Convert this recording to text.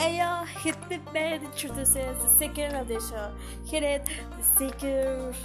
Hey hit the man introduces the second edition. Hit it, the second.